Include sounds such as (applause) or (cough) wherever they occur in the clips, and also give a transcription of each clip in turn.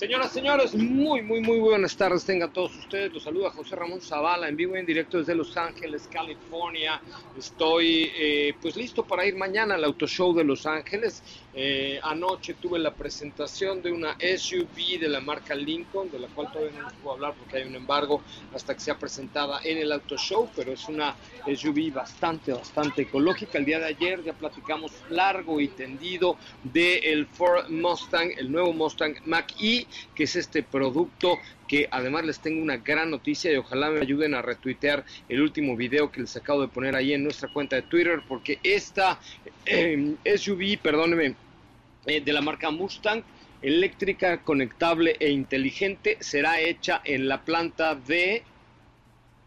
Señoras, señores, muy, muy, muy buenas tardes. Tengan todos ustedes. Los saluda José Ramón Zavala en vivo y en directo desde Los Ángeles, California. Estoy eh, pues listo para ir mañana al Auto Show de Los Ángeles. Eh, anoche tuve la presentación de una SUV de la marca Lincoln, de la cual todavía no les puedo hablar porque hay un embargo hasta que sea presentada en el Auto Show, pero es una SUV bastante, bastante ecológica. El día de ayer ya platicamos largo y tendido del Ford Mustang, el nuevo Mustang Mach-E que es este producto que además les tengo una gran noticia y ojalá me ayuden a retuitear el último video que les acabo de poner ahí en nuestra cuenta de Twitter porque esta eh, SUV, perdónenme, eh, de la marca Mustang eléctrica, conectable e inteligente será hecha en la planta de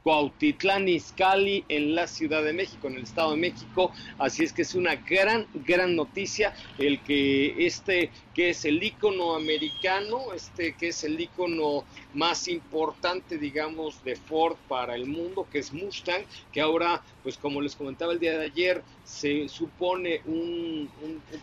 Cuautitlán Izcalli en la Ciudad de México, en el Estado de México. Así es que es una gran, gran noticia el que este, que es el icono americano, este que es el icono más importante, digamos, de Ford para el mundo, que es Mustang, que ahora, pues como les comentaba el día de ayer, se supone un,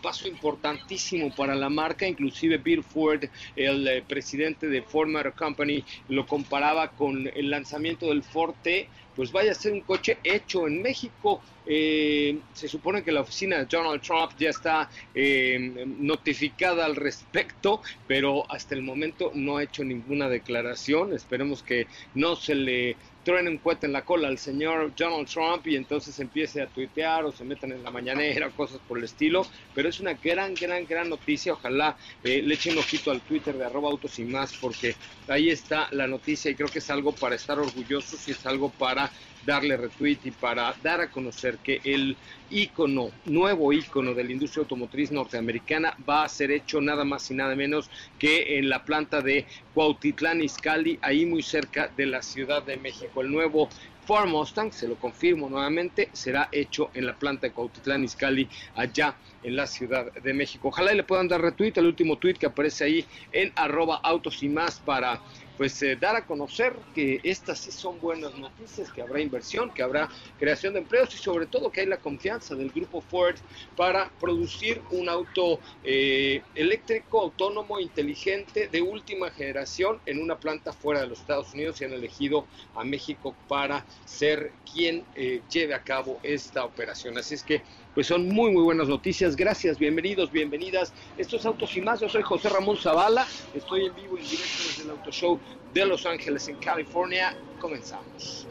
paso importantísimo para la marca, inclusive Bill Ford, el eh, presidente de Ford Motor Company, lo comparaba con el lanzamiento del Ford T, pues vaya a ser un coche hecho en México. Eh, se supone que la oficina de Donald Trump ya está eh, notificada al respecto, pero hasta el momento no ha hecho ninguna declaración. Esperemos que no se le truene un cuete en la cola al señor Donald Trump y entonces empiece a tuitear o se metan en la mañanera, (laughs) cosas por el estilo. Pero es una gran, gran, gran noticia. Ojalá eh, le echen ojito al Twitter de arroba autos y más porque ahí está la noticia y creo que es algo para estar orgullosos y es algo para darle retweet y para dar a conocer que el ícono, nuevo ícono de la industria automotriz norteamericana va a ser hecho nada más y nada menos que en la planta de Cuautitlán Izcalli, ahí muy cerca de la Ciudad de México. El nuevo Ford Mustang, se lo confirmo nuevamente, será hecho en la planta de Cuautitlán Izcalli, allá en la Ciudad de México. Ojalá le puedan dar retweet al último tweet que aparece ahí en arroba autos y más para pues eh, dar a conocer que estas sí son buenas noticias, que habrá inversión, que habrá creación de empleos y sobre todo que hay la confianza del grupo Ford para producir un auto eh, eléctrico, autónomo, inteligente, de última generación en una planta fuera de los Estados Unidos y han elegido a México para ser quien eh, lleve a cabo esta operación. Así es que pues son muy muy buenas noticias. Gracias, bienvenidos, bienvenidas. Esto es Autos y más. Yo soy José Ramón Zavala. Estoy en vivo en directo desde el Auto Show de Los Ángeles, en California. Comenzamos.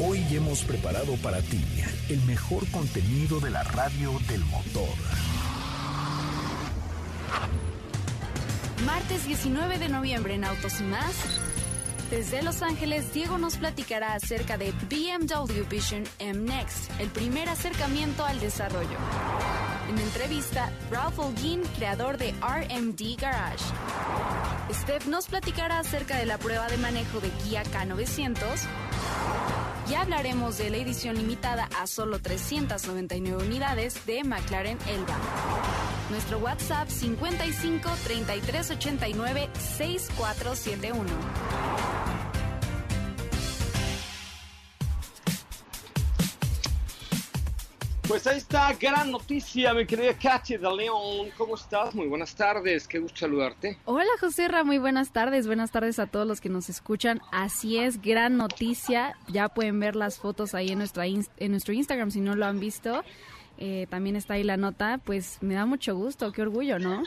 Hoy hemos preparado para ti el mejor contenido de la radio del motor. Martes 19 de noviembre en Autos y más. Desde Los Ángeles, Diego nos platicará acerca de BMW Vision M Next, el primer acercamiento al desarrollo. En entrevista, Ralph Holguín, creador de RMD Garage. Steph nos platicará acerca de la prueba de manejo de Kia K900. Y hablaremos de la edición limitada a solo 399 unidades de McLaren Elba. Nuestro WhatsApp 55 33 89 6471. Pues ahí está, gran noticia, mi querida Katy de León. ¿Cómo estás? Muy buenas tardes, qué gusto saludarte. Hola José Ra, muy buenas tardes, buenas tardes a todos los que nos escuchan. Así es, gran noticia. Ya pueden ver las fotos ahí en, nuestra en nuestro Instagram si no lo han visto. Eh, también está ahí la nota, pues me da mucho gusto, qué orgullo, ¿no?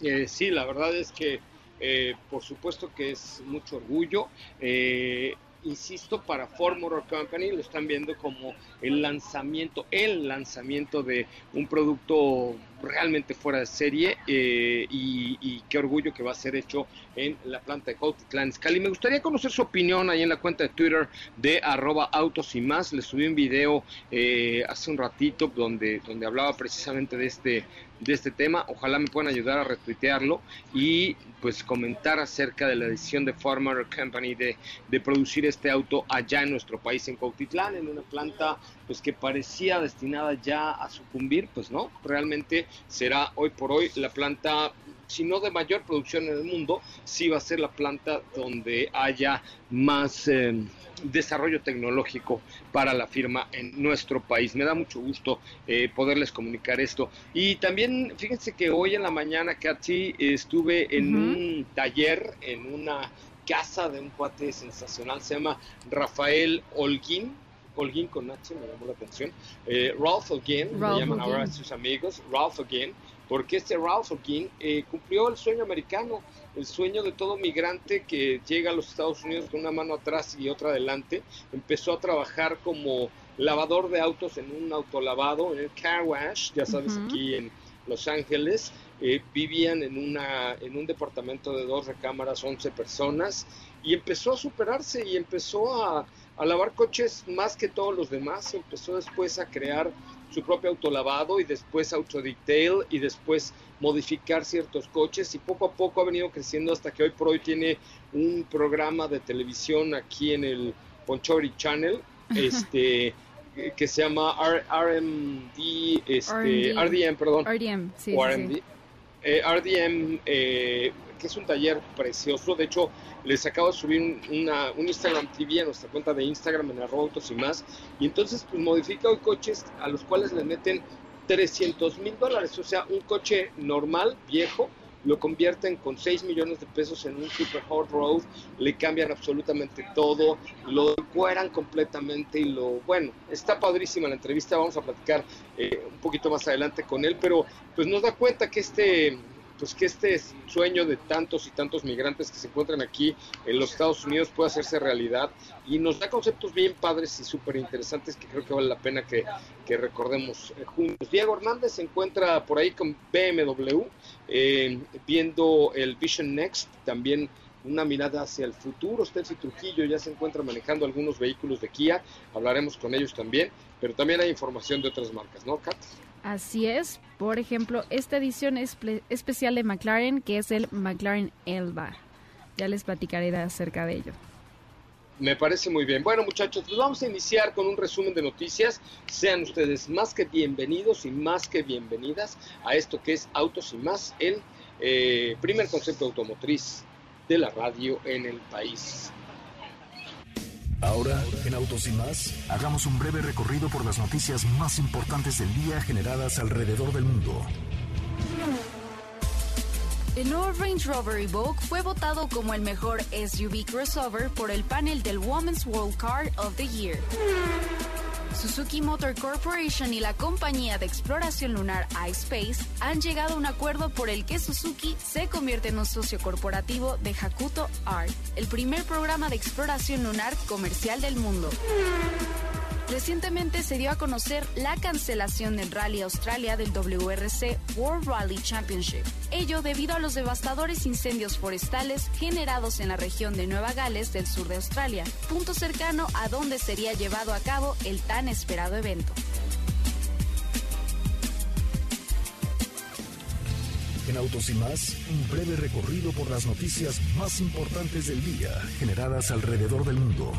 Eh, sí, la verdad es que eh, por supuesto que es mucho orgullo. Eh, insisto, para Ford Motor Company lo están viendo como el lanzamiento, el lanzamiento de un producto realmente fuera de serie eh, y, qué orgullo que va a ser hecho en la planta de Cuautitlán Scali. Me gustaría conocer su opinión ahí en la cuenta de Twitter de arroba autos y más. Le subí un video eh, hace un ratito donde, donde hablaba precisamente de este, de este tema. Ojalá me puedan ayudar a retuitearlo y pues comentar acerca de la decisión de Farmer Company de, de producir este auto allá en nuestro país, en Cuautitlán, en una planta pues que parecía destinada ya a sucumbir, pues no, realmente será hoy por hoy la planta si no de mayor producción en el mundo, sí va a ser la planta donde haya más eh, desarrollo tecnológico para la firma en nuestro país. Me da mucho gusto eh, poderles comunicar esto. Y también, fíjense que hoy en la mañana, Katy, estuve en un taller, en una casa de un cuate sensacional, se llama Rafael Holguín, Holguín con H, me llamó la atención. Eh, Ralph Holguín, me llaman ahora sus amigos, Ralph Holguín, porque este Ralph Holguín eh, cumplió el sueño americano, el sueño de todo migrante que llega a los Estados Unidos con una mano atrás y otra adelante. Empezó a trabajar como lavador de autos en un autolavado, en el car wash, ya sabes, aquí en Los Ángeles. Eh, vivían en, una, en un departamento de dos recámaras, 11 personas, y empezó a superarse y empezó a, a lavar coches más que todos los demás. Empezó después a crear su propio autolavado y después autodetail y después modificar ciertos coches. Y poco a poco ha venido creciendo hasta que hoy por hoy tiene un programa de televisión aquí en el Ponchori Channel este que se llama RMD este RDM, perdón. RDM sí, RDM, eh, RDM eh, que es un taller precioso. De hecho, les acabo de subir un, un Instagram TV a nuestra cuenta de Instagram en autos y más. Y entonces, pues modifica hoy coches a los cuales le meten 300 mil dólares. O sea, un coche normal, viejo, lo convierten con 6 millones de pesos en un super hot road, le cambian absolutamente todo, lo decoran completamente y lo, bueno, está padrísima la entrevista, vamos a platicar eh, un poquito más adelante con él, pero pues nos da cuenta que este pues que este sueño de tantos y tantos migrantes que se encuentran aquí en los Estados Unidos pueda hacerse realidad y nos da conceptos bien padres y súper interesantes que creo que vale la pena que, recordemos eh, juntos. Diego Hernández se encuentra por ahí con BMW, eh, viendo el Vision Next, también una mirada hacia el futuro. Steffi Trujillo ya se encuentra manejando algunos vehículos de Kia, hablaremos con ellos también, pero también hay información de otras marcas, ¿no, Kat? Así es. Por ejemplo, esta edición es especial de McLaren, que es el McLaren Elba. Ya les platicaré acerca de ello. Me parece muy bien. Bueno, muchachos, pues vamos a iniciar con un resumen de noticias. Sean ustedes más que bienvenidos y más que bienvenidas a esto que es Autos y más, el eh, primer concepto automotriz de la radio en el país. Ahora, en Autos y más, hagamos un breve recorrido por las noticias más importantes del día generadas alrededor del mundo. El nuevo Range Rover Evoque fue votado como el mejor SUV crossover por el panel del Women's World Car of the Year. Suzuki Motor Corporation y la compañía de exploración lunar iSpace han llegado a un acuerdo por el que Suzuki se convierte en un socio corporativo de Hakuto Art, el primer programa de exploración lunar comercial del mundo. Recientemente se dio a conocer la cancelación del Rally Australia del WRC World Rally Championship. Ello debido a los devastadores incendios forestales generados en la región de Nueva Gales del sur de Australia, punto cercano a donde sería llevado a cabo el tan esperado evento. En Autos y más, un breve recorrido por las noticias más importantes del día generadas alrededor del mundo.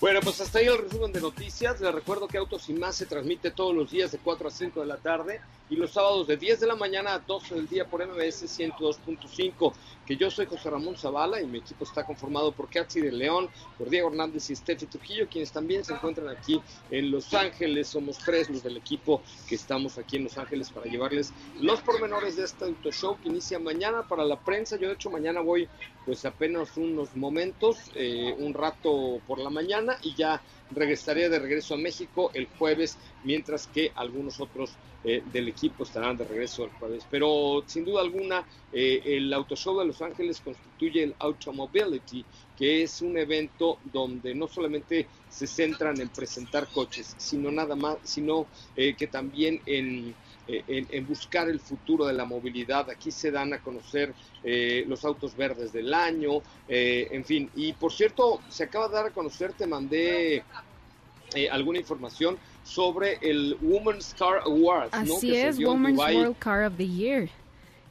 Bueno, pues hasta ahí el resumen de noticias. Les recuerdo que Autos y Más se transmite todos los días de 4 a 5 de la tarde y los sábados de 10 de la mañana a 12 del día por MBS 102.5. Que yo soy José Ramón Zavala y mi equipo está conformado por Katsi de León, por Diego Hernández y Steffi Trujillo, quienes también se encuentran aquí en Los Ángeles. Somos tres los del equipo que estamos aquí en Los Ángeles para llevarles los pormenores de este auto show que inicia mañana para la prensa. Yo de hecho mañana voy pues apenas unos momentos, eh, un rato por la mañana y ya regresaré de regreso a México el jueves, mientras que algunos otros eh, del equipo estarán de regreso el jueves. Pero sin duda alguna, eh, el Auto Show de Los Ángeles constituye el Automobility, que es un evento donde no solamente se centran en presentar coches, sino nada más, sino eh, que también en, en, buscar el futuro de la movilidad. Aquí se dan a conocer los autos verdes del año, en fin. Y por cierto, se acaba de dar a conocer, te mandé alguna información sobre el Women's Car Awards. Así es, Women's World Car of the Year.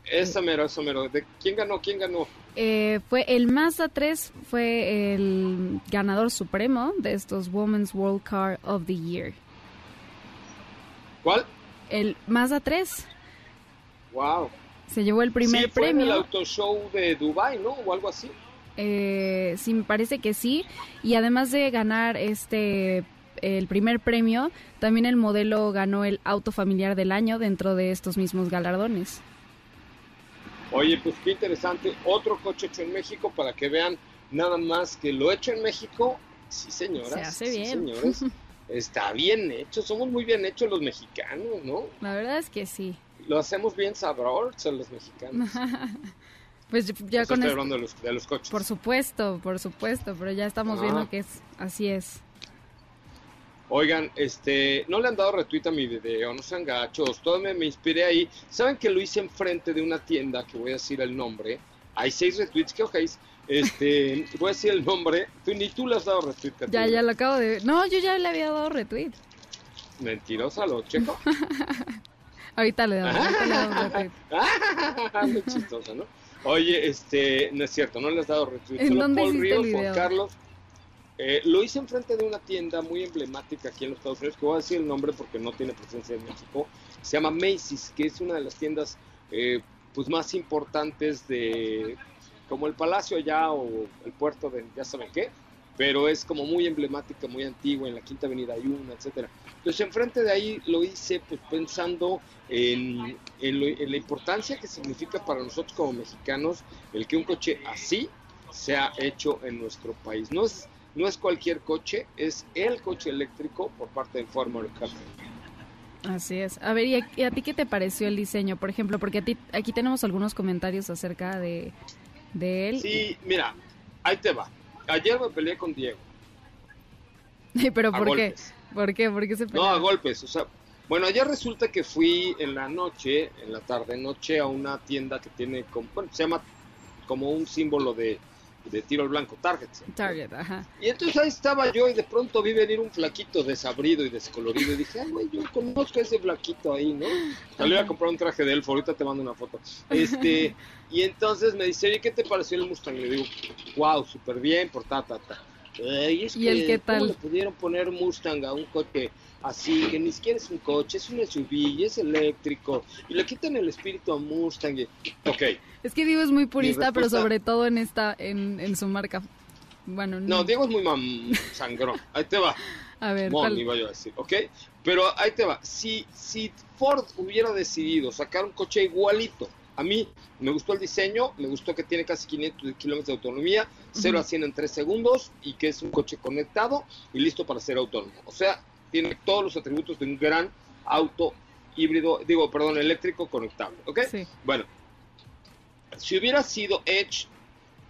Esa mero, esa mero. ¿De quién ganó? ¿Quién ganó? Eh, fue el Mazda 3 fue el ganador supremo de estos Women's World Car of the Year. ¿Cuál? El Mazda 3. Wow. Se llevó el primer sí, fue premio. En el auto show de Dubai, ¿no? O algo así. Eh, sí, me parece que sí. Y además de ganar este el primer premio, también el modelo ganó el auto familiar del año dentro de estos mismos galardones. Oye, pues qué interesante. Otro coche hecho en México para que vean nada más que lo hecho en México. Sí, señoras. Se hace bien. señores. (laughs) Está bien hecho. Somos muy bien hechos los mexicanos, ¿no? La verdad es que sí. Lo hacemos bien sabrosos los mexicanos. (laughs) pues ya con estoy hablando de los, de los, coches. Por supuesto, por supuesto, pero ya estamos viendo que es así es. Oigan, este, no le han dado retweet a mi video, no sean gachos, todo me, me inspiré ahí. ¿Saben que lo hice enfrente de una tienda, que voy a decir el nombre? Hay seis retweets, ¿qué ojáis? Este, (laughs) voy a decir el nombre. Tú, ni tú le has dado retweet, Ya, ya lo acabo de... No, yo ya le había dado retweet. Mentirosa, lo (laughs) checo. ahorita le damos, ahorita le damos (laughs) retweet. Muy chistosa, ¿no? Oye, este, no es cierto, no le has dado retweet. ¿En dónde Paul hiciste el Ríos, Juan? Carlos. Eh, lo hice enfrente de una tienda muy emblemática aquí en los Estados Unidos, que voy a decir el nombre porque no tiene presencia en México. Se llama Macy's, que es una de las tiendas eh, pues más importantes de como el Palacio allá o el puerto de ya saben qué, pero es como muy emblemática, muy antigua, en la Quinta Avenida hay una, etcétera. Entonces enfrente de ahí lo hice pues pensando en, lo- en la importancia que significa para nosotros como mexicanos el que un coche así sea hecho en nuestro país. No es no es cualquier coche, es el coche eléctrico por parte Ford Motor Company. Así es. A ver, ¿y a, y a ti qué te pareció el diseño, por ejemplo? Porque a ti, aquí tenemos algunos comentarios acerca de, de él. Sí, mira, ahí te va. Ayer me peleé con Diego. (laughs) Pero ¿por qué? ¿Por qué? ¿Por qué se No, pelearon? a golpes. O sea, bueno, ayer resulta que fui en la noche, en la tarde noche, a una tienda que tiene, como, bueno, se llama como un símbolo de, de tiro al blanco, Target. ¿sí? Target, ajá. Y entonces ahí estaba yo y de pronto vi venir un flaquito desabrido y descolorido y dije, ay, güey, yo conozco a ese flaquito ahí, ¿no? Le iba a comprar un traje de elfo, ahorita te mando una foto. Este, (laughs) y entonces me dice, oye, ¿qué te pareció el Mustang? Y le digo, wow, súper bien, por ta, ta, ta. Ay, es ¿Y que, el qué ¿cómo tal? le pudieron poner Mustang a un coche así, que ni siquiera es un coche, es un SUV y es eléctrico? Y le quitan el espíritu a Mustang. y- Ok, Es que Diego es muy purista, pero sobre todo en esta, en, en su marca. Bueno, no, Diego es muy mam sangrón. Ahí te va. (laughs) A ver, Mon, iba yo a decir, ¿ok? Pero ahí te va. Si, si Ford hubiera decidido sacar un coche igualito, a mí me gustó el diseño, me gustó que tiene casi 500 kilómetros de autonomía, 0 a 100 en 3 segundos y que es un coche conectado y listo para ser autónomo. O sea, tiene todos los atributos de un gran auto híbrido, digo, perdón, eléctrico conectable, ¿ok? Sí. Bueno, si hubiera sido Edge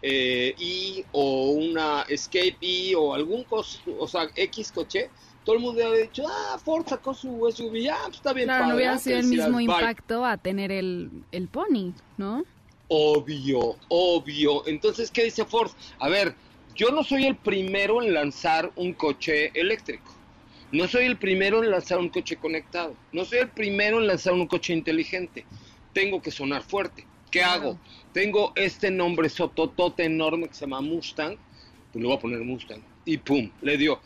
eh, E o una Escape E o algún cos, o sea, X coche, todo el mundo habría dicho, ah, Ford sacó su SUV, ah, pues está bien Claro, no padre, hubiera ah, sido el mismo bye". impacto a tener el, el pony, ¿no? Obvio, obvio. Entonces, ¿qué dice Ford? A ver, yo no soy el primero en lanzar un coche eléctrico. No soy el primero en lanzar un coche conectado. No soy el primero en lanzar un coche inteligente. Tengo que sonar fuerte. ¿Qué Claro. hago? Tengo este nombre sototote enorme que se llama Mustang. Pues le voy a poner Mustang. y pum, le dio.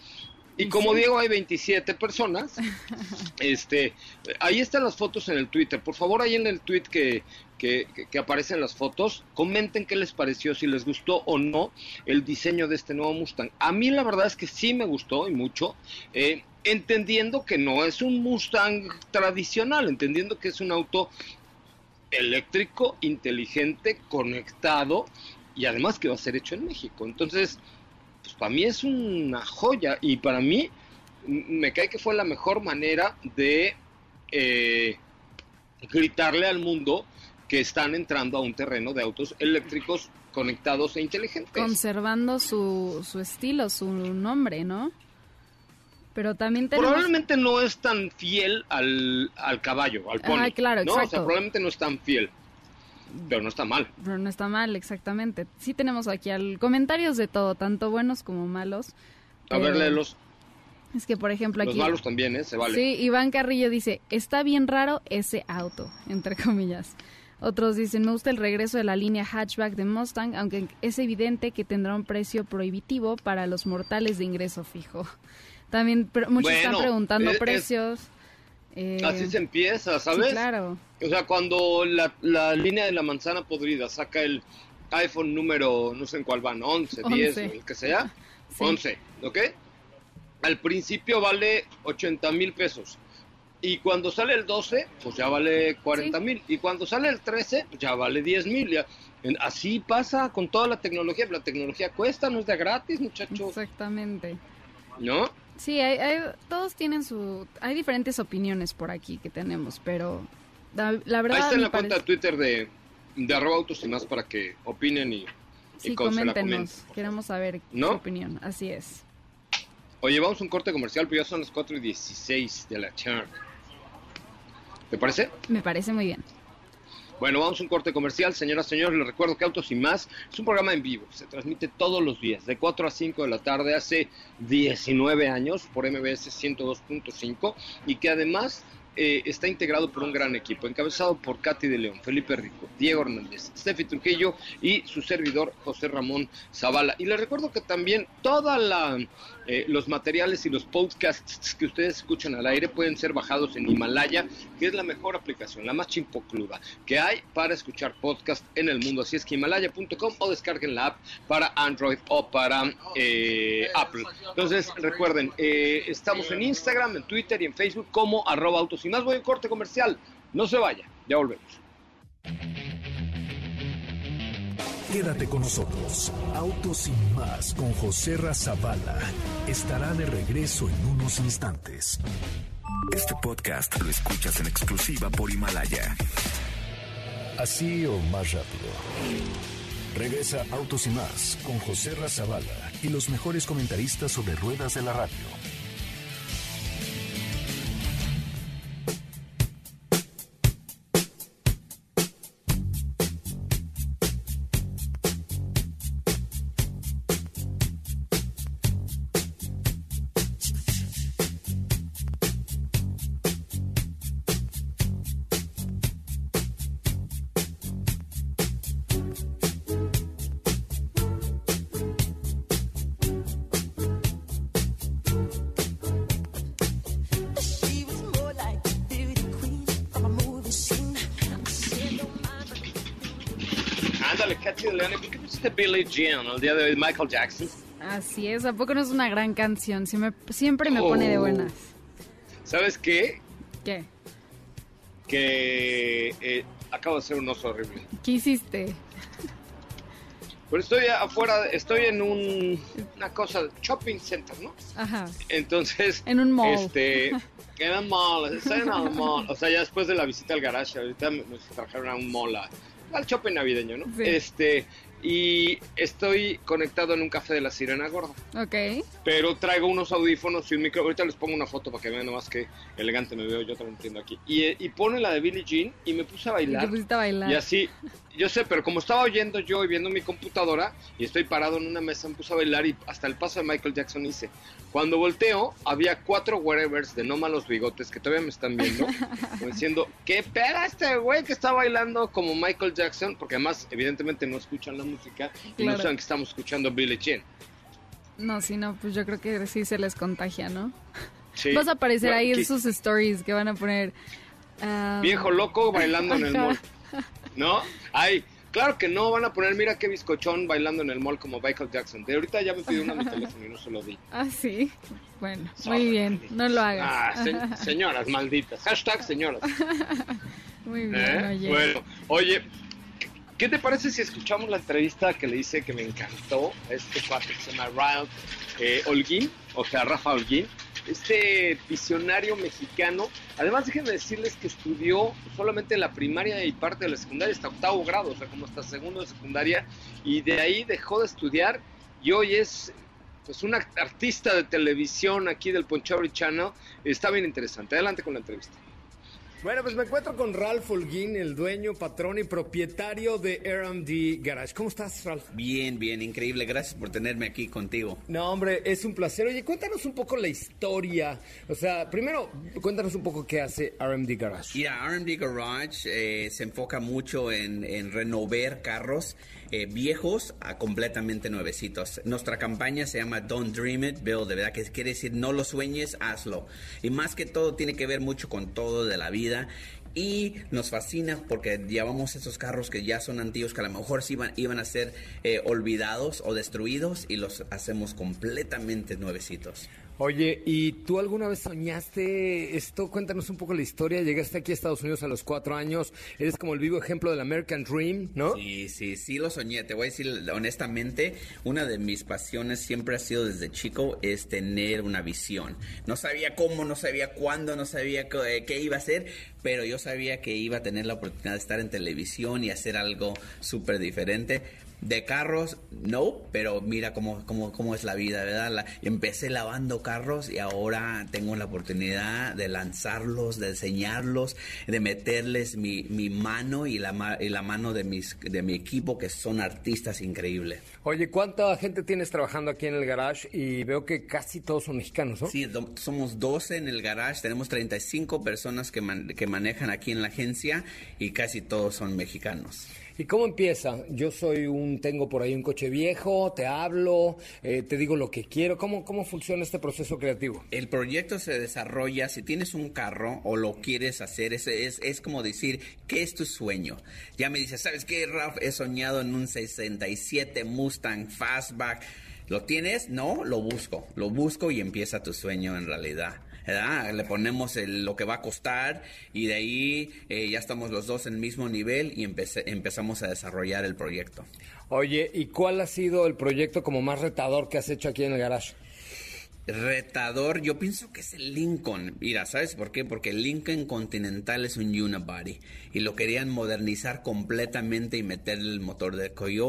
Y como Diego hay 27 personas, (laughs) este, ahí están las fotos en el Twitter. Por favor, ahí en el tweet que, que, que, aparecen las fotos, comenten qué les pareció, si les gustó o no el diseño de este nuevo Mustang. A mí la verdad es que sí me gustó y mucho, eh, entendiendo que no es un Mustang tradicional, entendiendo que es un auto eléctrico, inteligente, conectado y además que va a ser hecho en México. Entonces, pues para mí es una joya y para mí me cae que fue la mejor manera de eh, gritarle al mundo que están entrando a un terreno de autos eléctricos conectados e inteligentes. Conservando su, su estilo, su nombre, ¿no? Pero también tenemos... Probablemente no es tan fiel al, al caballo, al pony. claro, ¿no? O sea, probablemente no es tan fiel. Pero no está mal. Pero no está mal, exactamente. Sí tenemos aquí al... comentarios de todo, tanto buenos como malos. A ver, léelos. Es que, por ejemplo, aquí... Los malos también, ¿eh? Se vale. Sí, Iván Carrillo dice, está bien raro ese auto, entre comillas. Otros dicen, me gusta el regreso de la línea hatchback de Mustang, aunque es evidente que tendrá un precio prohibitivo para los mortales de ingreso fijo. También muchos están preguntando precios. Eh, así se empieza, ¿sabes? claro. O sea, cuando la, la, línea de la manzana podrida saca el iPhone número, no sé en cuál van, 11, 10, el que sea, (laughs) 11, ¿ok? Al principio vale 80 mil pesos. Y cuando sale el 12, pues ya vale 40 mil. Y cuando sale el 13, pues ya vale 10 mil. Así pasa con toda la tecnología. La tecnología cuesta, no es de gratis, muchachos. Exactamente. ¿No? Sí, hay, todos tienen su... Hay diferentes opiniones por aquí que tenemos, pero la, verdad... Ahí está en la cuenta de Twitter de, de arroba autos y más para que opinen y, sí, coméntenos. Queremos saber su opinión, así es. Oye, vamos a un corte comercial, pero ya son las 4 y 16 de la charla. ¿Te parece? Me parece muy bien. Bueno, vamos a un corte comercial. Señoras, señores, les recuerdo que Autos y Más es un programa en vivo. Se transmite todos los días, de 4 a 5 de la tarde, hace 19 años, por MBS 102.5, y que además eh, está integrado por un gran equipo, encabezado por Katy de León, Felipe Rico, Diego Hernández, Steffi Trujillo y su servidor José Ramón Zavala. Y les recuerdo que también todos eh, los materiales y los podcasts que ustedes escuchan al aire pueden ser bajados en Himalaya, que es la mejor aplicación, la más chimpocluda que hay para escuchar podcast en el mundo. Así es que himalaya.com o descarguen la app para Android o para eh, Apple. Entonces recuerden, estamos en Instagram, en Twitter y en Facebook como arroba autos y más voy a corte comercial. No se vaya, ya volvemos. Quédate con nosotros. Autos sin más con José Razabala estará de regreso en unos instantes. Este podcast lo escuchas en exclusiva por Himalaya. Así o más rápido. Regresa Autos y más con José Razabala y los mejores comentaristas sobre ruedas de la radio Billie Jean, el día de hoy Michael Jackson. Así es, ¿a poco no es una gran canción? Siempre me, pone de oh. buenas. ¿Sabes qué? ¿Qué? Que eh, acabo de hacer un oso horrible. ¿Qué hiciste? Pero estoy afuera, estoy en un, una cosa, shopping center, ¿no? Ajá. Entonces. En un mall. Este, (laughs) en un mall, estoy en un mall. O sea, ya después de la visita al garage, ahorita me, trajeron a un mall, al shopping navideño, ¿no? Sí. Este, y estoy conectado en un café de la Sirena Gorda. Ok. Pero traigo unos audífonos y un micro. Ahorita les pongo una foto para que vean nomás que elegante me veo. Yo también entiendo aquí. Y, y pone la de Billie Jean y me puse a bailar. Y a bailar. Y así, yo sé, pero como estaba oyendo yo y viendo mi computadora y estoy parado en una mesa, me puse a bailar y hasta el paso de Michael Jackson hice. Cuando volteo, había cuatro whatevers de no malos bigotes que todavía me están viendo, (laughs) diciendo, ¿qué peda este güey que está bailando como Michael Jackson? Porque además, evidentemente, no escuchan la música y no saben que estamos escuchando Billie Jean. No, sí, no, pues yo creo que sí se les contagia, ¿no? Sí. Vas a aparecer ahí en sus stories que van a poner... Ah, Viejo loco bailando en el mall. ¿No? Ay, claro que no, van a poner, mira qué bizcochón bailando en el mall como Michael Jackson. De ahorita ya me pidió una mi (laughs) teléfono y no se lo di. Ah, sí. Bueno, muy bien, no lo hagas. Ah, (laughs) señoras malditas. Hashtag señoras. (laughs) Muy bien, ¿Eh? oye. Bueno, oye, ¿qué te parece si escuchamos la entrevista que le hice que me encantó a este cuate que se llama Ryan eh, Holguín, o sea, Rafa Holguín? Este visionario mexicano. Además, déjenme decirles que estudió solamente la primaria y parte de la secundaria hasta octavo grado, o sea, como hasta segundo de secundaria, y de ahí dejó de estudiar y hoy es pues un artista de televisión aquí del Ponchauri Channel. Está bien interesante. Adelante con la entrevista. Bueno, pues me encuentro con Ralph Holguín, el dueño, patrón y propietario de RMD Garage. ¿Cómo estás, Ralph? Bien, bien, increíble. Gracias por tenerme aquí contigo. No, hombre, es un placer. Oye, cuéntanos un poco la historia. O sea, primero, cuéntanos un poco qué hace RMD Garage. Ya, RMD Garage eh, se enfoca mucho en, en renovar carros eh, viejos a completamente nuevecitos. Nuestra campaña se llama Don't Dream It, Build, de verdad que quiere decir no lo sueñes, hazlo. Y más que todo tiene que ver mucho con todo de la vida y nos fascina porque llevamos esos carros que ya son antiguos que a lo mejor iban, iban a ser eh, olvidados o destruidos y los hacemos completamente nuevecitos. Oye, ¿y tú alguna vez soñaste esto? Cuéntanos un poco la historia. Llegaste aquí a Estados Unidos a los cuatro años. Eres como el vivo ejemplo del American Dream, ¿no? Sí, sí, sí lo soñé. Te voy a decir honestamente, una de mis pasiones siempre ha sido desde chico es tener una visión. No sabía cómo, no sabía cuándo, no sabía qué, qué iba a ser, pero yo sabía que iba a tener la oportunidad de estar en televisión y hacer algo súper diferente de carros, no, pero mira cómo, cómo, cómo es la vida, ¿verdad? empecé lavando carros y ahora tengo la oportunidad de lanzarlos, de enseñarlos, de meterles mi, mi mano y la, y la mano de, mis, de mi equipo, que son artistas increíbles. Oye, ¿cuánta gente tienes trabajando aquí en el garage? Y veo que casi todos son mexicanos, ¿no? Sí, somos 12 en el garage, tenemos 35 personas que, que manejan aquí en la agencia y casi todos son mexicanos. ¿Y cómo empieza? Yo soy un, tengo por ahí un coche viejo, te hablo, eh, te digo lo que quiero. ¿Cómo, ¿Cómo funciona este proceso creativo? El proyecto se desarrolla, si tienes un carro o lo quieres hacer, es, es, es como decir, ¿qué es tu sueño? Ya me dices, ¿sabes qué, Ralph? He soñado en un 67 Mustang Fastback. ¿Lo tienes? No, lo busco. Lo busco y empieza tu sueño en realidad. Le ponemos lo que va a costar y de ahí eh, ya estamos los dos en el mismo nivel y empezamos a desarrollar el proyecto. Oye, ¿y cuál ha sido el proyecto como más retador que has hecho aquí en el garage? retador, yo pienso que es el Lincoln. Mira, ¿sabes por qué? Porque el Lincoln Continental es un unibody y lo querían modernizar completamente y meterle el motor de Coyote.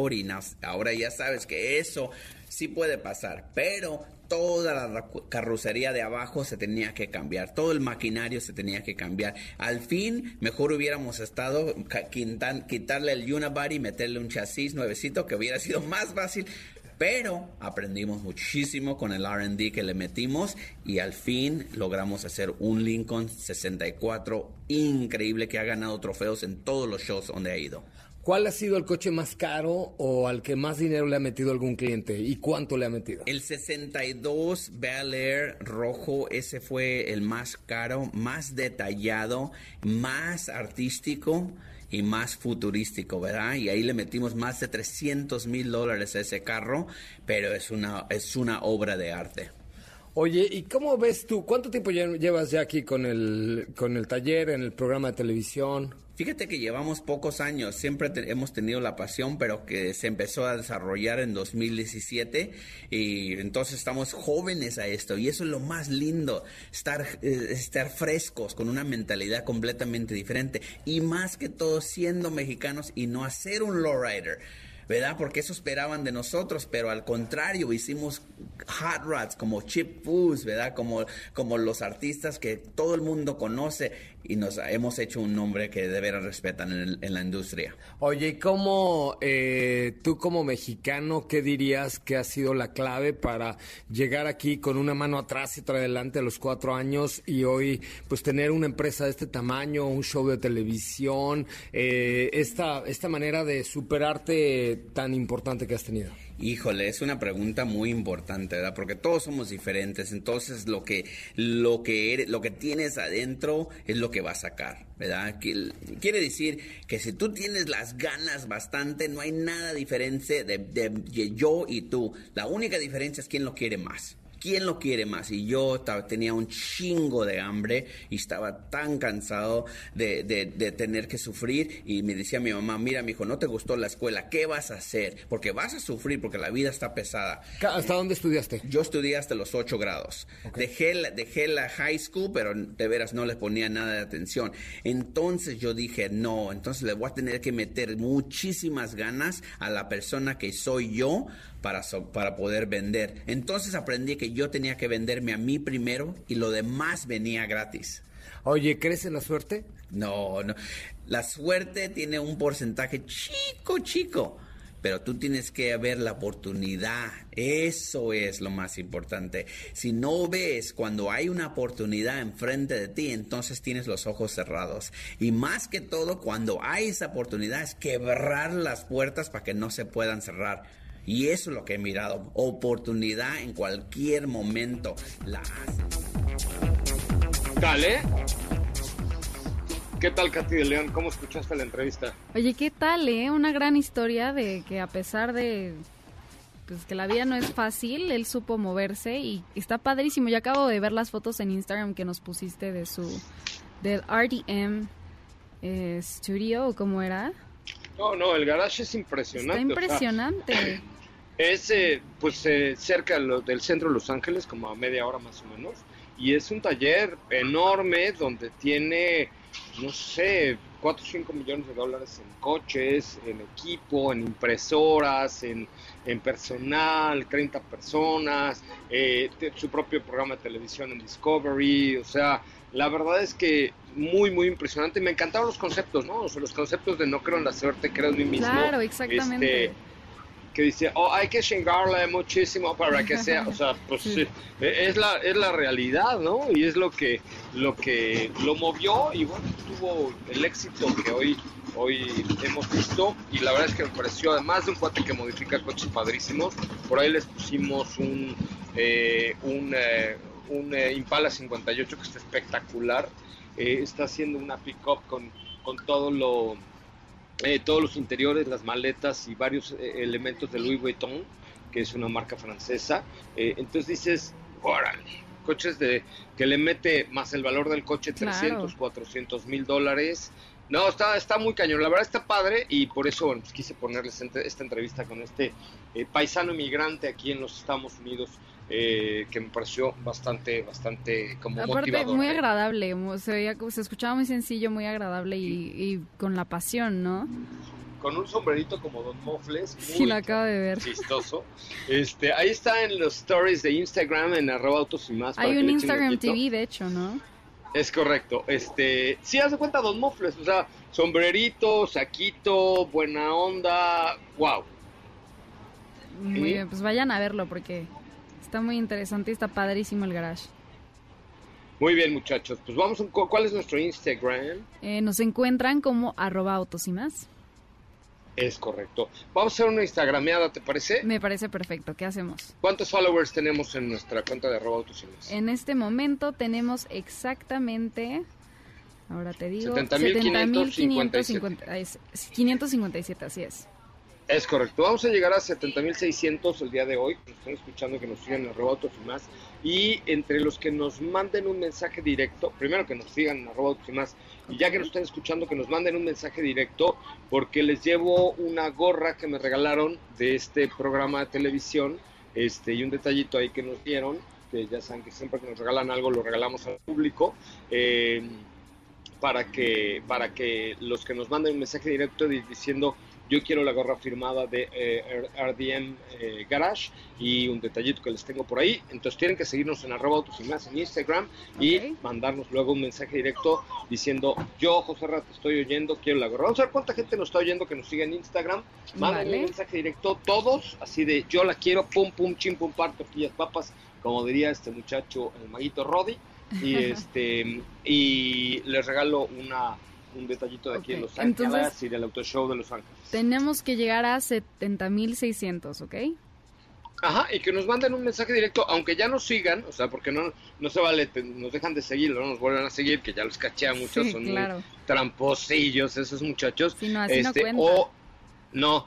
Ahora ya sabes que eso sí puede pasar, pero toda la carrocería de abajo se tenía que cambiar, todo el maquinario se tenía que cambiar. Al fin, mejor hubiéramos estado quitarle el unibody y meterle un chasis nuevecito que hubiera sido más fácil, pero aprendimos muchísimo con el RD que le metimos y al fin logramos hacer un Lincoln 64 increíble que ha ganado trofeos en todos los shows donde ha ido. ¿Cuál ha sido el coche más caro o al que más dinero le ha metido algún cliente y cuánto le ha metido? El 62 Bel Air rojo, ese fue el más caro, más detallado, más artístico y más futurístico, ¿verdad? Y ahí le metimos más de 300 mil dólares a ese carro, pero es una, es una obra de arte. Oye, ¿y cómo ves tú? ¿Cuánto tiempo llevas ya aquí con el, con el taller, en el programa de televisión? Fíjate que llevamos pocos años, siempre hemos tenido la pasión, pero que se empezó a desarrollar en 2017 y entonces estamos jóvenes a esto y eso es lo más lindo, estar, eh, estar frescos con una mentalidad completamente diferente y más que todo siendo mexicanos y no hacer un lowrider. ¿verdad? Porque eso esperaban de nosotros, pero al contrario, hicimos hot rods como Chip Foods, ¿verdad? Como, como los artistas que todo el mundo conoce y nos hemos hecho un nombre que de veras respetan en, la industria. Oye, ¿cómo eh, tú como mexicano, qué dirías que ha sido la clave para llegar aquí con una mano atrás y otra adelante a los cuatro años y hoy pues tener una empresa de este tamaño, un show de televisión, eh, esta, esta manera de superarte tan importante que has tenido? Híjole, es una pregunta muy importante, ¿verdad? Porque todos somos diferentes, entonces lo que lo que eres, lo que tienes adentro es lo que va a sacar, ¿verdad? Quiere decir que si tú tienes las ganas bastante, no hay nada diferente de, de yo y tú. La única diferencia es quién lo quiere más. ¿Quién lo quiere más? Y yo tenía un chingo de hambre y estaba tan cansado de, tener que sufrir y me decía mi mamá, mira, mi hijo, no te gustó la escuela, ¿qué vas a hacer? Porque vas a sufrir, porque la vida está pesada. ¿Hasta dónde estudiaste? Yo estudié hasta los ocho grados. Dejé, la, dejé la high school, pero de veras no le ponía nada de atención. Entonces yo dije, no, entonces le voy a tener que meter muchísimas ganas a la persona que soy yo para, para poder vender. Entonces aprendí que yo tenía que venderme a mí primero y lo demás venía gratis. Oye, ¿crees en la suerte? No, no. La suerte tiene un porcentaje chico, chico. Pero tú tienes que ver la oportunidad. Eso es lo más importante. Si no ves cuando hay una oportunidad enfrente de ti, entonces tienes los ojos cerrados. Y más que todo, cuando hay esa oportunidad, es quebrar las puertas para que no se puedan cerrar y eso es lo que he mirado. Oportunidad en cualquier momento la hace. Dale. ¿Qué tal, Katy de León? ¿Cómo escuchaste la entrevista? Oye, ¿qué tal, eh? Una gran historia de que a pesar de pues, que la vida no es fácil, él supo moverse y está padrísimo. Yo acabo de ver las fotos en Instagram que nos pusiste de su del RDM eh, Studio, ¿o cómo era? No, no, el garage es impresionante. Está impresionante. Es eh, pues eh, cerca del centro de Los Ángeles, como a media hora más o menos. Y es un taller enorme donde tiene, no sé, 4 o 5 millones de dólares en coches, en equipo, en impresoras, en, en personal, 30 personas, eh, su propio programa de televisión en Discovery, o sea, la verdad es que muy, muy impresionante. Me encantaron los conceptos, ¿no? O sea, los conceptos de no creo en la suerte, creo en mí mismo. Claro, exactamente. Este, que dice, oh, hay que chingarle muchísimo para que sea, o sea, pues e, es la es la realidad, ¿no? Y es lo que lo que lo movió y bueno, tuvo el éxito que hoy hoy hemos visto y la verdad es que me pareció además de un cuate que modifica coches padrísimos, por ahí les pusimos un eh, un, eh, un eh, Impala 58 que está espectacular, está haciendo una pick-up con, con todo lo eh, todos los interiores, las maletas y varios eh, elementos de Louis Vuitton, que es una marca francesa. Eh, entonces dices, órale, coches de que le mete más el valor del coche 300, 400 mil dólares. No, está, está muy cañón. La verdad está padre y por eso pues quise ponerles esta entrevista con este paisano inmigrante aquí en los Estados Unidos eh, que me pareció bastante, bastante como Aparte, muy ¿eh? agradable, se, se escuchaba muy sencillo, muy agradable y, con la pasión, ¿no? Con un sombrerito como Don Mofles. Sí, lo acabo de ver. Chistoso. Este, ahí está en los stories de Instagram, en arroba autos y más. Hay un Instagram TV, de hecho, ¿no? Es correcto. Este, sí, haz de cuenta Don Mofles, o sea, sombrerito, saquito, buena onda, wow. Muy bien, pues vayan a verlo porque Está muy interesante y está padrísimo el garage. Muy bien, muchachos. Pues vamos, a, ¿cuál es nuestro Instagram? Eh, nos encuentran como arroba autos y más. Es correcto. Vamos a hacer una Instagrameada, ¿te parece? Me parece perfecto. ¿Qué hacemos? ¿Cuántos followers tenemos en nuestra cuenta de arroba autos y más? En este momento tenemos exactamente... Ahora te digo... 70.557. 557, así es. Es correcto. Vamos a llegar a 70.600 el día de hoy. Nos están escuchando que nos sigan en arroba y más. Y entre los que nos manden un mensaje directo, primero que nos sigan en arroba y más. Y ya que nos están escuchando, que nos manden un mensaje directo, porque les llevo una gorra que me regalaron de este programa de televisión. Este, y un detallito ahí que nos dieron, que ya saben que siempre que nos regalan algo lo regalamos al público. Eh, para que, para que los que nos manden un mensaje directo diciendo yo quiero la gorra firmada de eh, RDM eh, Garage y un detallito que les tengo por ahí. Entonces tienen que seguirnos en arroba en Instagram y mandarnos luego un mensaje directo diciendo yo, José Rat, estoy oyendo, quiero la gorra. Vamos a ver cuánta gente nos está oyendo que nos sigue en Instagram. Manden un mensaje directo todos, así de yo la quiero, pum, pum, chim, pum, par, tortillas, papas, como diría este muchacho, el maguito Roddy. Y, (laughs) este, y les regalo una un detallito de aquí en Ok, Los Ángeles entonces- y del Auto Show de Los Ángeles. Tenemos que llegar a 70.600, ¿ok? Ajá, y que nos manden un mensaje directo, aunque ya nos sigan, o sea, porque no, no se vale, te- nos dejan de seguir, no nos vuelven a seguir, que ya los caché a muchos, Sí, son claro. muy tramposillos esos muchachos. Sí, no, así no cuenta. Este, o, no,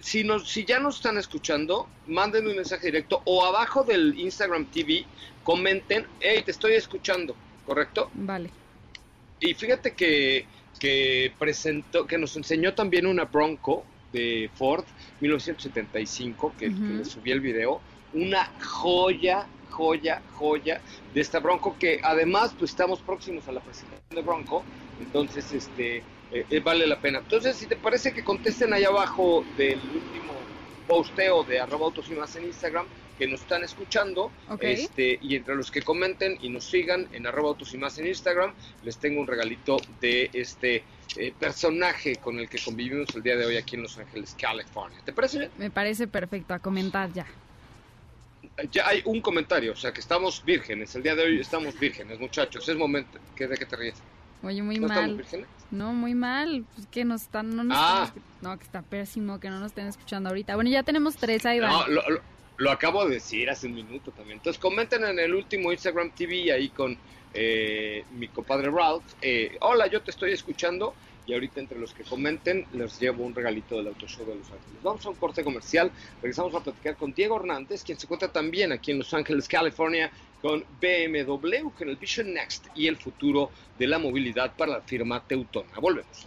si, nos, si ya nos están escuchando, manden un mensaje directo o abajo del Instagram TV comenten, hey, te estoy escuchando, ¿correcto? Vale. Y fíjate que, que presentó, que nos enseñó también una Bronco de Ford 1975, que, que Ujú. le subí el video, una joya, joya, joya de esta Bronco, que además pues estamos próximos a la presentación de Bronco, entonces este eh, eh, vale la pena. Entonces, si te parece que contesten ahí abajo del último posteo de arroba autos y más en Instagram, que nos están escuchando, Ok. este, y entre los que comenten y nos sigan en arroba autos y más en Instagram, les tengo un regalito de este eh, personaje con el que convivimos el día de hoy aquí en Los Ángeles, California. ¿Te parece bien? Me parece perfecto a comentar ya. Ya hay un comentario, o sea que estamos vírgenes, el día de hoy estamos vírgenes, muchachos, es momento, ¿qué, ¿de qué te ríes? Oye, muy ¿No mal. No, muy mal. Pues que nos están. No, nos Ah. están no, que está pésimo que no nos estén escuchando ahorita. Bueno, ya tenemos tres, ahí van. No, lo, lo- lo acabo de decir hace un minuto también. Entonces comenten en el último Instagram TV ahí con eh, mi compadre Ralph. eh, Hola, yo te estoy escuchando. Y ahorita entre los que comenten les llevo un regalito del Auto Show de Los Ángeles. Vamos a un corte comercial. Regresamos a platicar con Diego Hernández, quien se encuentra también aquí en Los Ángeles, California, con BMW, con el Vision Next y el futuro de la movilidad para la firma Teutona. Volvemos.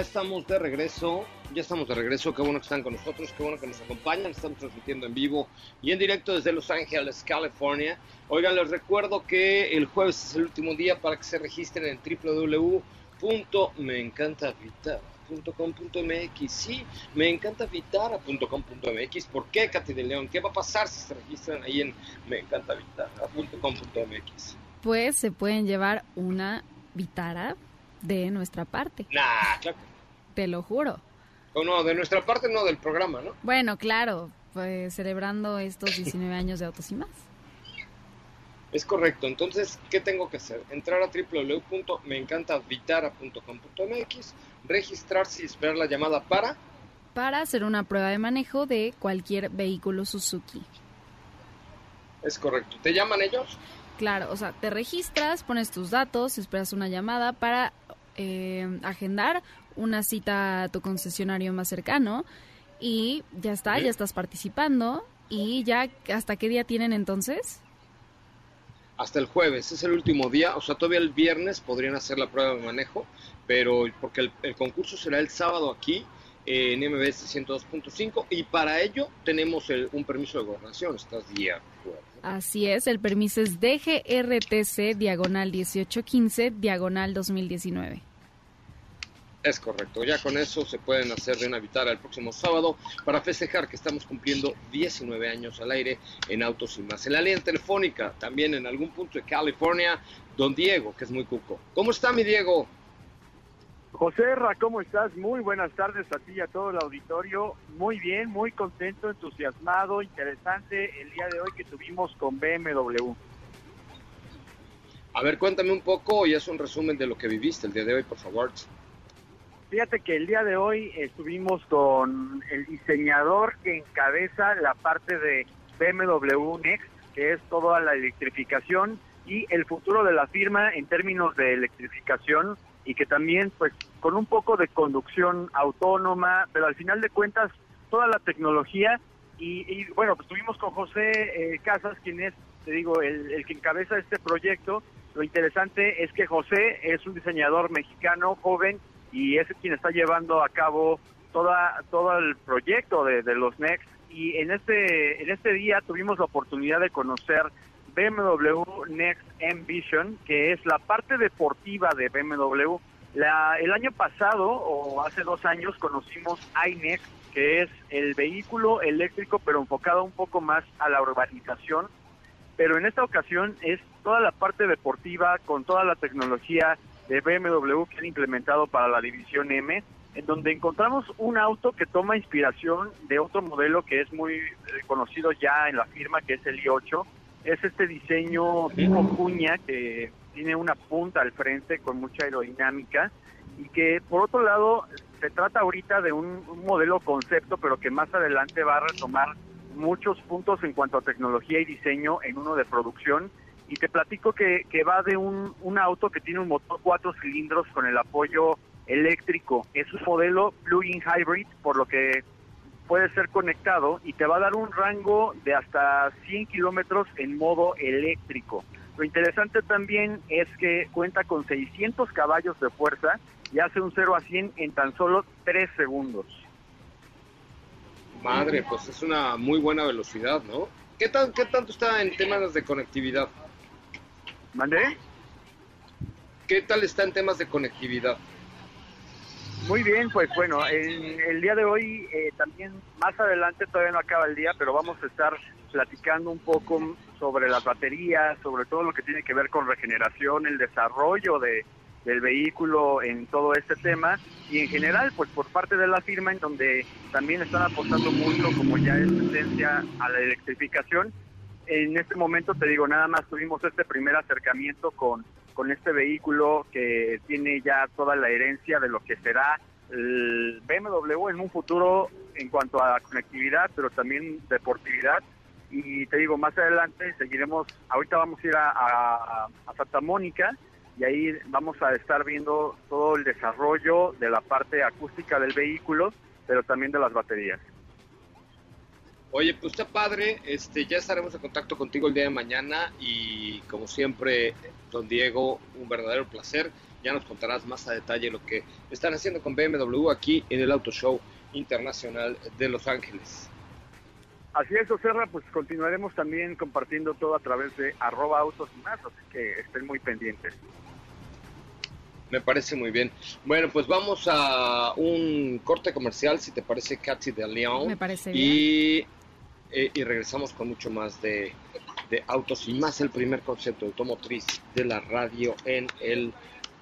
Ya estamos de regreso. Ya estamos de regreso. Qué bueno que están con nosotros. Qué bueno que nos acompañan. Estamos transmitiendo en vivo y en directo desde Los Ángeles, California. Oigan, les recuerdo que el jueves es el último día para que se registren en www.meencantavitara.com.mx. Sí, meencantavitara.com.mx. ¿Por qué, Katy de León? ¿Qué va a pasar si se registran ahí en meencantavitara.com.mx? Pues se pueden llevar una vitara de nuestra parte, Nah, claro. que- te lo juro. O no, de nuestra parte no, del programa, ¿no? Bueno, claro, pues celebrando estos 19 años de Autos y más. Es correcto. Entonces, ¿qué tengo que hacer? Entrar a www.meencantavitara.com.mx, registrarse y esperar la llamada para... Para hacer una prueba de manejo de cualquier vehículo Suzuki. Es correcto. ¿Te llaman ellos? Claro, o sea, te registras, pones tus datos, esperas una llamada para eh, agendar una cita a tu concesionario más cercano y ya está, ya estás participando y ya, ¿hasta qué día tienen entonces? Hasta el jueves. Es el último día. O sea, todavía el viernes podrían hacer la prueba de manejo, pero porque el, el concurso será el sábado aquí eh, en MBS 102.5 y para ello tenemos el- un permiso de gobernación. ¿Estás acuerdo? Así es, el permiso es DGRTC diagonal 1815 diagonal 2019. Es correcto, ya con eso se pueden hacer de una el próximo sábado para festejar que estamos cumpliendo 19 años al aire en Autos y más. En la línea telefónica, también en algún punto de California, don Diego, que es muy cuco. ¿Cómo está mi Diego? José Ra, ¿cómo estás? Muy buenas tardes a ti y a todo el auditorio. Muy bien, muy contento, entusiasmado, interesante el día de hoy que tuvimos con BMW. A ver, cuéntame un poco y es un resumen de lo que viviste el día de hoy, por favor. Fíjate que el día de hoy estuvimos con el diseñador que encabeza la parte de BMW Next, que es toda la electrificación y el futuro de la firma en términos de electrificación y que también pues con un poco de conducción autónoma, pero al final de cuentas toda la tecnología y, bueno, pues estuvimos con José eh, Casas, quien es, te digo, el, el que encabeza este proyecto. Lo interesante es que José es un diseñador mexicano joven y es quien está llevando a cabo toda todo el proyecto de, los Next y en este en este día tuvimos la oportunidad de conocer BMW Next Ambition, que es la parte deportiva de BMW. La, el año pasado, o hace dos años, conocimos iNext, que es el vehículo eléctrico, pero enfocado un poco más a la urbanización. Pero en esta ocasión es toda la parte deportiva con toda la tecnología de BMW que han implementado para la división M, en donde encontramos un auto que toma inspiración de otro modelo que es muy eh, conocido ya en la firma, que es el i8, es este diseño tipo cuña que tiene una punta al frente con mucha aerodinámica y que por otro lado se trata ahorita de un, modelo concepto pero que más adelante va a retomar muchos puntos en cuanto a tecnología y diseño en uno de producción y te platico que, que va de un, un auto que tiene un motor cuatro cilindros con el apoyo eléctrico. Es un modelo plug-in hybrid, por lo que puede ser conectado y te va a dar un rango de hasta 100 kilómetros en modo eléctrico. Lo interesante también es que cuenta con 600 caballos de fuerza y hace un 0 a 100 en tan solo 3 segundos. Madre, pues es una muy buena velocidad, ¿no? ¿Qué, tan, qué tanto está en temas de conectividad? ¿Mandé? ¿Qué tal está en temas de conectividad? Muy bien, pues bueno, en el día de hoy eh, también más adelante, todavía no acaba el día, pero vamos a estar platicando un poco sobre las baterías, sobre todo lo que tiene que ver con regeneración, el desarrollo de, del vehículo en todo este tema y en general, pues por parte de la firma en donde también están apostando mucho, como ya es tendencia, a la electrificación. En este momento, te digo, nada más tuvimos este primer acercamiento con con este vehículo que tiene ya toda la herencia de lo que será el BMW en un futuro en cuanto a conectividad, pero también deportividad. Y te digo, más adelante seguiremos, ahorita vamos a ir a, Santa Mónica y ahí vamos a estar viendo todo el desarrollo de la parte acústica del vehículo, pero también de las baterías. Oye, pues está padre, este, ya estaremos en contacto contigo el día de mañana y como siempre Don Diego, un verdadero placer. Ya nos contarás más a detalle lo que están haciendo con BMW aquí en el Auto Show Internacional de Los Ángeles. Así es, Oserra, pues continuaremos también compartiendo todo a través de arroba autos y más, así que estén muy pendientes. Me parece muy bien. Bueno, pues vamos a un corte comercial, si te parece, Katy de León. Me parece bien. Eh, y regresamos con mucho más de de autos y más el primer concepto automotriz de la radio en el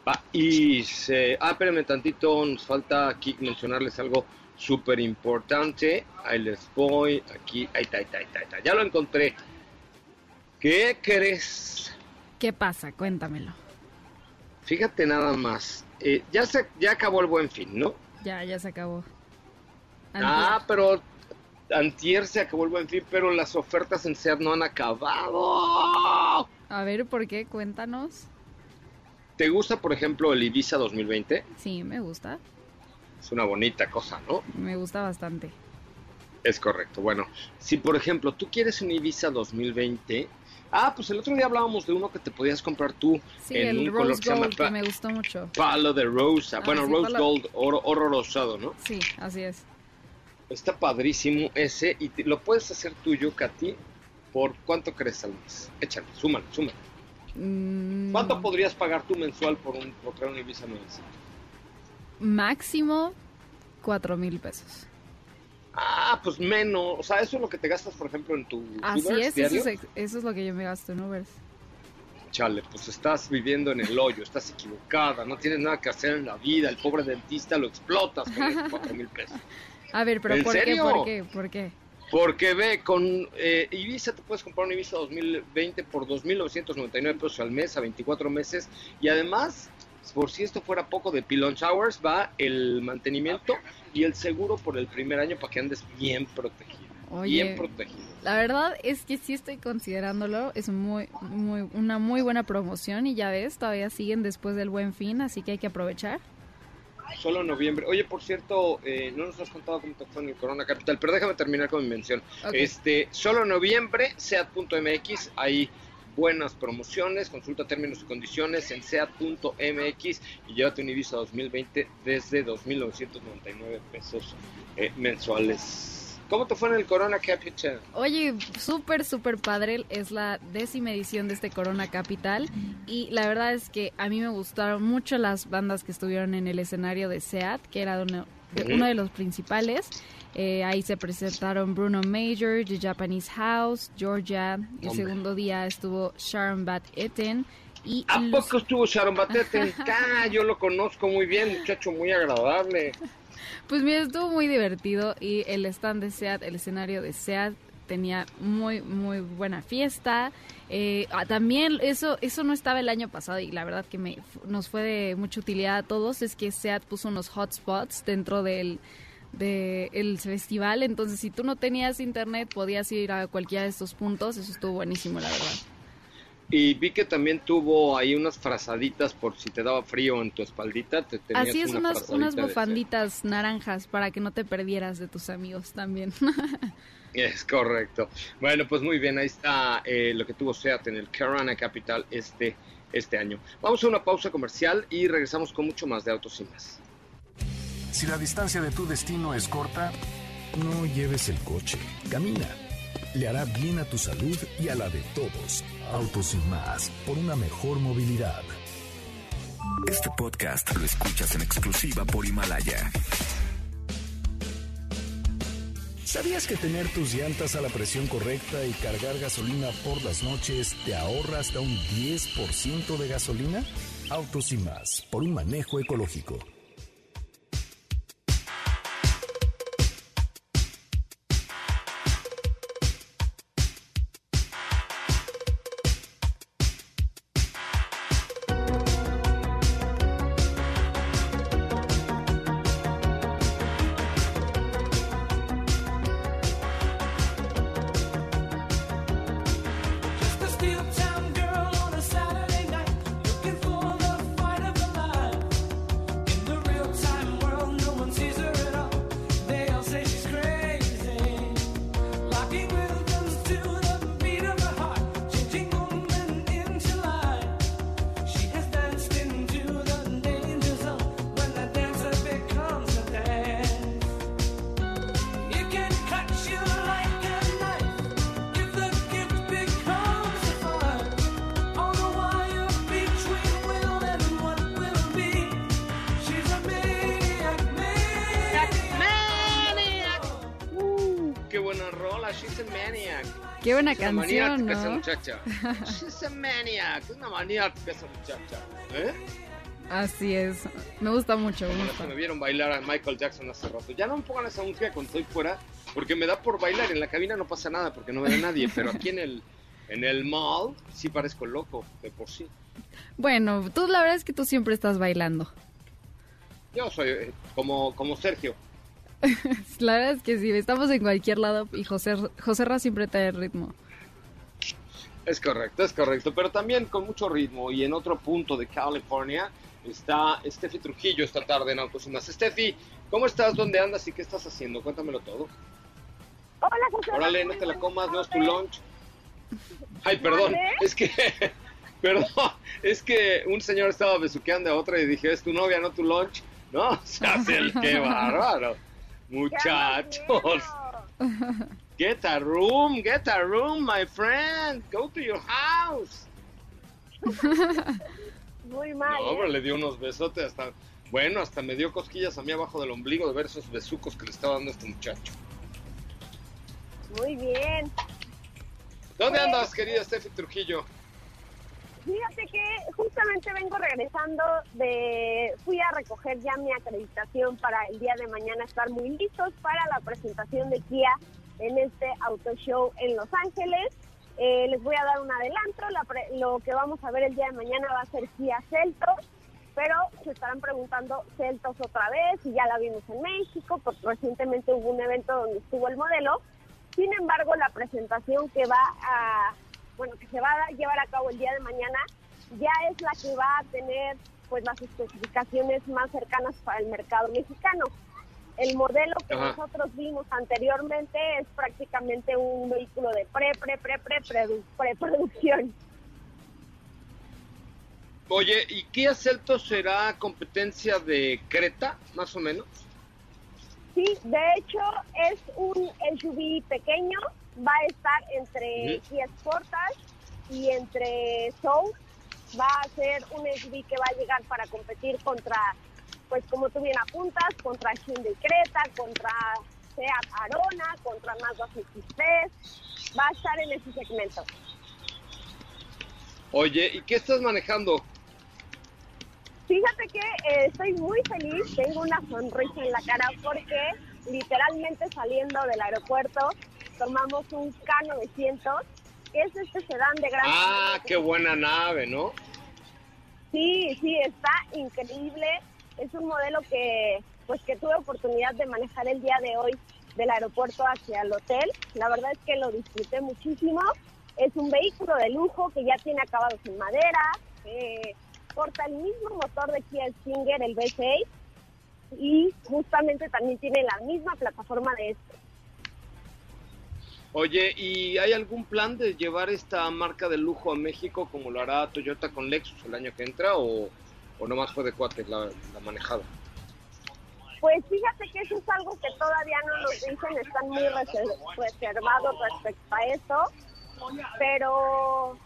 país. Eh, ah, espérenme tantito, nos falta aquí mencionarles algo súper importante. Ahí les voy, aquí, ahí está, ahí está, ahí está, ya lo encontré. ¿Qué crees? ¿Qué pasa? Cuéntamelo. Fíjate nada más, eh, ya se, ya acabó el buen fin, ¿no? Ya, ya se acabó. Ah, pero antier se acabó el buen fin, pero las ofertas en SEAT no han acabado. A ver, ¿por qué? Cuéntanos. ¿Te gusta, por ejemplo, el Ibiza 2020? Sí, me gusta. Es una bonita cosa, ¿no? Me gusta bastante. Es correcto. Bueno, si por ejemplo tú quieres un Ibiza 2020, ah, pues el otro día hablábamos de uno que te podías comprar tú sí, en el un Rose Gold, que, me gustó mucho. Palo de rosa. Ah, bueno, Rose Gold, oro, oro rosado, ¿no? Sí, así es. Está padrísimo ese y lo puedes hacer tuyo, Katy, por cuánto crees al mes. Échale, súmalo, súmalo. Mm. ¿Cuánto podrías pagar tú mensual por, un, por traer un Ibiza nuevecito? Máximo cuatro mil pesos. Ah, pues menos. O sea, eso es lo que te gastas, por ejemplo, en tu Así es, eso es, eso es lo que yo me gasto en Ubers. Chale, pues estás viviendo en el hoyo, estás equivocada, no tienes nada que hacer en la vida, el pobre dentista lo explotas con (laughs) cuatro mil pesos. A ver, pero ¿por qué? ¿Por qué? ¿Por qué? Porque ve, con eh, Ibiza te puedes comprar un Ibiza 2020 por 2.999 pesos al mes a 24 meses y además, por si esto fuera poco de Pilon Showers, va el mantenimiento y el seguro por el primer año para que andes bien protegida. bien protegidos. La verdad es que sí estoy considerándolo, es muy, muy, una muy buena promoción y ya ves, todavía siguen después del buen fin, así que hay que aprovechar. Solo noviembre. Oye, por cierto, eh, no nos has contado cómo te fue en el Corona Capital, pero déjame terminar con mi mención. Este, solo noviembre, SEAT.mx, hay buenas promociones, consulta términos y condiciones en SEAT.mx y llévate un Ibiza 2020 desde 2.999 pesos eh, mensuales. ¿Cómo te fue en el Corona Capital? Oye, súper, súper padre. Es la décima edición de este Corona Capital. Y la verdad es que a mí me gustaron mucho las bandas que estuvieron en el escenario de SEAT, que era uno, de los principales. Eh, ahí se presentaron Bruno Major, The Japanese House, Georgia. El segundo día estuvo Sharon Bat Etten. Y ¿A poco estuvo Sharon Bat (laughs) Etten? ah, yo lo conozco muy bien, muchacho muy agradable. Pues mira, estuvo muy divertido y el stand de SEAT, el escenario de SEAT tenía muy muy buena fiesta. Eh, ah, también eso eso no estaba el año pasado y la verdad que me, nos fue de mucha utilidad a todos es que SEAT puso unos hotspots dentro del de el festival, entonces si tú no tenías internet podías ir a cualquiera de estos puntos, eso estuvo buenísimo la verdad. Y vi que también tuvo ahí unas frazaditas por si te daba frío en tu espaldita. Te Así es, unas, unas bufanditas naranjas para que no te perdieras de tus amigos también. (laughs) es correcto. Bueno, pues muy bien, ahí está eh, lo que tuvo SEAT en el Carana Capital este, este año. Vamos a una pausa comercial y regresamos con mucho más de Autos y Más. Si la distancia de tu destino es corta, no lleves el coche, camina le hará bien a tu salud y a la de todos. Autos y más, por una mejor movilidad. Este podcast lo escuchas en exclusiva por Himalaya. ¿Sabías que tener tus llantas a la presión correcta y cargar gasolina por las noches te ahorra hasta un 10% de gasolina? Autos y más, por un manejo ecológico. Qué buena canción, ¿no? esa muchacha. She's a maniac, (laughs) es una maniática esa muchacha. ¿Eh? Así es, me gusta mucho. Me, me vieron bailar a Michael Jackson hace rato. Ya no me pongan esa música cuando estoy fuera, porque me da por bailar. En la cabina no pasa nada porque no ve a nadie, (laughs) pero aquí en el, en el mall sí parezco loco, de por sí. Bueno, tú la verdad es que tú siempre estás bailando. Yo soy eh, como, como Sergio. (laughs) La verdad es que sí, estamos en cualquier lado y José, José Ra siempre trae ritmo. Es correcto, es correcto, pero también con mucho ritmo y en otro punto de California está Steffi Trujillo esta tarde en Autos y Más. Steffi, ¿cómo estás? ¿Dónde andas y qué estás haciendo? Cuéntamelo todo. Hola, José. Órale, no te la comas, no es tu lunch. Ay, perdón, es que, (laughs) perdón, es que un señor estaba besuqueando a otra y dije, es tu novia, no tu lunch. No, (laughs) se hace el qué bárbaro. Muchachos. (laughs) Get a room, get a room, my friend. Go to your house. (laughs) Muy mal. No, pero ¿eh? le dio unos besotes hasta. Bueno, hasta me dio cosquillas a mí abajo del ombligo de ver esos besucos que le estaba dando este muchacho. Muy bien. ¿Dónde pues andas, querida Steffi Trujillo? Fíjate que justamente vengo regresando de, fui a recoger ya mi acreditación para el día de mañana estar muy listos para la presentación de Kia en este auto show en Los Ángeles. Eh, les voy a dar un adelanto, lo que vamos a ver el día de mañana va a ser Kia Celtos, pero se estarán preguntando Celtos otra vez y ya la vimos en México, porque recientemente hubo un evento donde estuvo el modelo, Sin embargo, la presentación que va a, bueno, que se va a llevar a cabo el día de mañana ya es la que va a tener pues las especificaciones más cercanas para el mercado mexicano. El modelo que Ajá. nosotros vimos anteriormente es prácticamente un vehículo de pre, pre, pre, pre, predu- preproducción. Oye, ¿y Kia Celtos será competencia de Creta, más o menos? Sí, de hecho es un SUV pequeño, va a estar entre Ujú. Kia Sportage y entre Soul. Va a ser un SUV que va a llegar para competir contra, pues como tú bien apuntas, contra Hyundai Creta, contra Seat Arona, contra Mazda CX-3. Va a estar en ese segmento. Oye, ¿y qué estás manejando? Fíjate que eh, estoy muy feliz, tengo una sonrisa en la cara porque literalmente saliendo del aeropuerto tomamos un K900, que es este sedán de gran Ah, tamaño. qué buena nave, ¿no? Sí, sí, está increíble. Es un modelo que pues que tuve oportunidad de manejar el día de hoy del aeropuerto hacia el hotel. La verdad es que lo disfruté muchísimo. Es un vehículo de lujo que ya tiene acabados en madera, eh, porta el mismo motor de Kia Stinger, el V6, y justamente también tiene la misma plataforma de este. Oye, ¿y hay algún plan de llevar esta marca de lujo a México como lo hará Toyota con Lexus el año que entra o, o nomás fue de cuates la, manejada? Pues fíjate que eso es algo que todavía no nos dicen, están muy reser- reservados respecto a eso, pero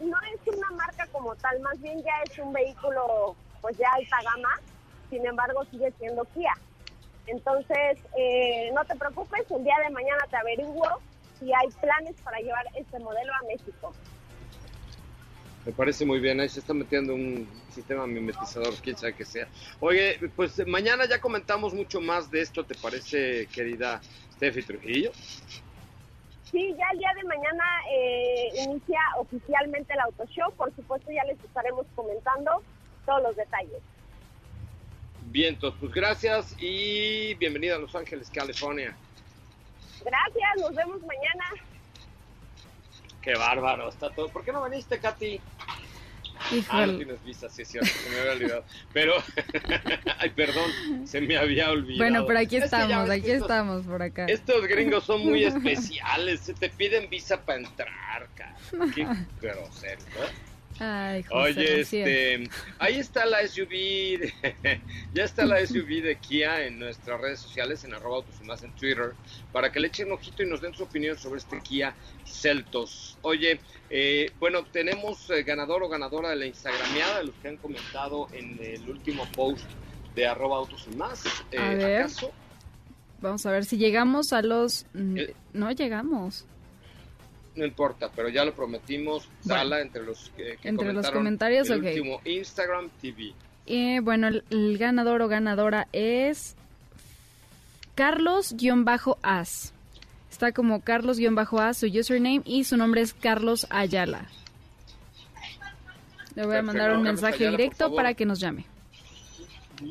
no es una marca como tal, más bien ya es un vehículo pues de alta gama, sin embargo sigue siendo Kia. Entonces, eh, no te preocupes, el día de mañana te averiguo si hay planes para llevar este modelo a México. Me parece muy bien, ahí se está metiendo un sistema mimetizador, quién sabe que sea. Oye, pues mañana ya comentamos mucho más de esto, ¿te parece, querida Steffi Trujillo? Sí, ya el día de mañana eh, inicia oficialmente el Auto Show. Por supuesto, ya les estaremos comentando todos los detalles. Vientos, pues gracias y bienvenida a Los Ángeles, California. Gracias, nos vemos mañana. Qué bárbaro, está todo. ¿Por qué no viniste, Katy? Ah, no Híjole. tienes visa, sí es cierto, se me había olvidado. Pero, (laughs) ay, perdón, se me había olvidado. Bueno, pero aquí estamos, aquí estos- estamos por acá. Estos gringos son muy (laughs) especiales, se te piden visa para entrar, cara. Qué (laughs) grosero, ¿no? Ay, José, Oye, este, ahí está la SUV, de- (laughs) ya está la SUV de Kia en nuestras redes sociales, en arroba autos y más en Twitter, para que le echen ojito y nos den su opinión sobre este Kia Celtos. Oye, eh, bueno, tenemos eh, ganador o ganadora de la Instagramiada, de los que han comentado en el último post de arroba autos y más. Eh, A ver. ¿Acaso? Vamos a ver si llegamos a los... mm. No llegamos. No importa, pero ya lo prometimos, Bueno. sala entre los que, que Entre los comentarios, el ok. último Instagram TV. Eh, bueno, el, el ganador o ganadora es Carlos-As. Está como Carlos-As su username y su nombre es Carlos Ayala. Le voy a mandar un Carlos mensaje Ayala, directo para que nos llame.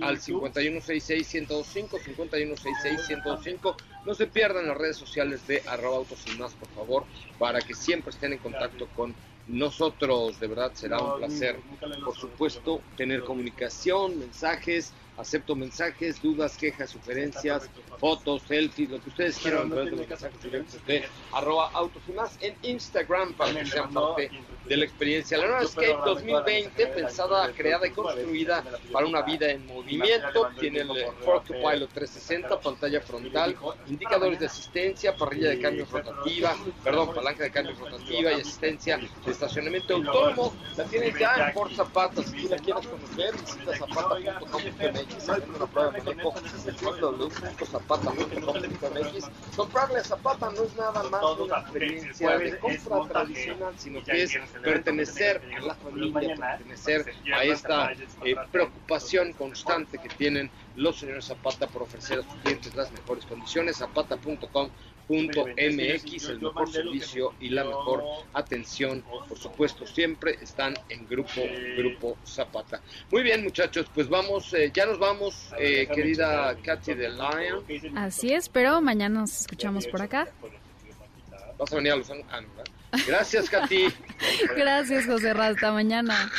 Al 5166-1025, 5166-1025. No se pierdan las redes sociales de arroba autos y más, por favor, para que siempre estén en contacto con nosotros. De verdad será un placer, por supuesto, tener comunicación, mensajes. Acepto mensajes, dudas, quejas, sugerencias, fotos, selfies, lo que ustedes quieran través de los mensajes directos de arroba autos y más en Instagram para que sean parte de la experiencia. La nueva Escape 2020, pensada, creada y construida para una vida en movimiento, tiene el Ford Pilot 360, pantalla frontal, indicadores de asistencia, parrilla de cambios rotativa, perdón, palanca de cambios rotativa y asistencia de estacionamiento autónomo. La tienes ya en Ford Zapata, si la quieres conocer, visita zapata.com.mx, www.zapata.com.mx. Comprarle a Zapata no es nada más una experiencia de compra tradicional, sino que es pertenecer a la familia, pertenecer a esta preocupación constante que tienen los señores Zapata por ofrecer a sus clientes las mejores condiciones. Zapata.com.mx, el mejor servicio y la mejor atención, por supuesto, siempre están en Grupo Grupo Zapata. Muy bien, muchachos, pues vamos, eh, ya nos vamos, eh, querida Katy de Lion. Así es, pero mañana nos escuchamos por acá. Vas a venir a Los Ángeles. Ah, no, ¿verdad? Gracias, Katy. (laughs) Gracias, José Ra. Hasta mañana.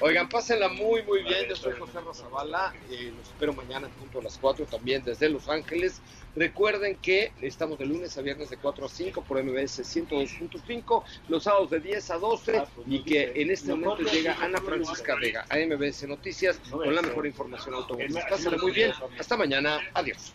Oigan, pásenla muy, muy bien. Yo soy José Razabala. Eh, los espero mañana junto a las 4 también desde Los Ángeles. Recuerden que estamos de lunes a viernes de 4 a 5 por MBS 102.5, los sábados de 10 a 12 y que en este momento llega Ana Francisca Vega a MBS Noticias con la mejor información automotriz. Pásenla muy bien. Hasta mañana. Adiós.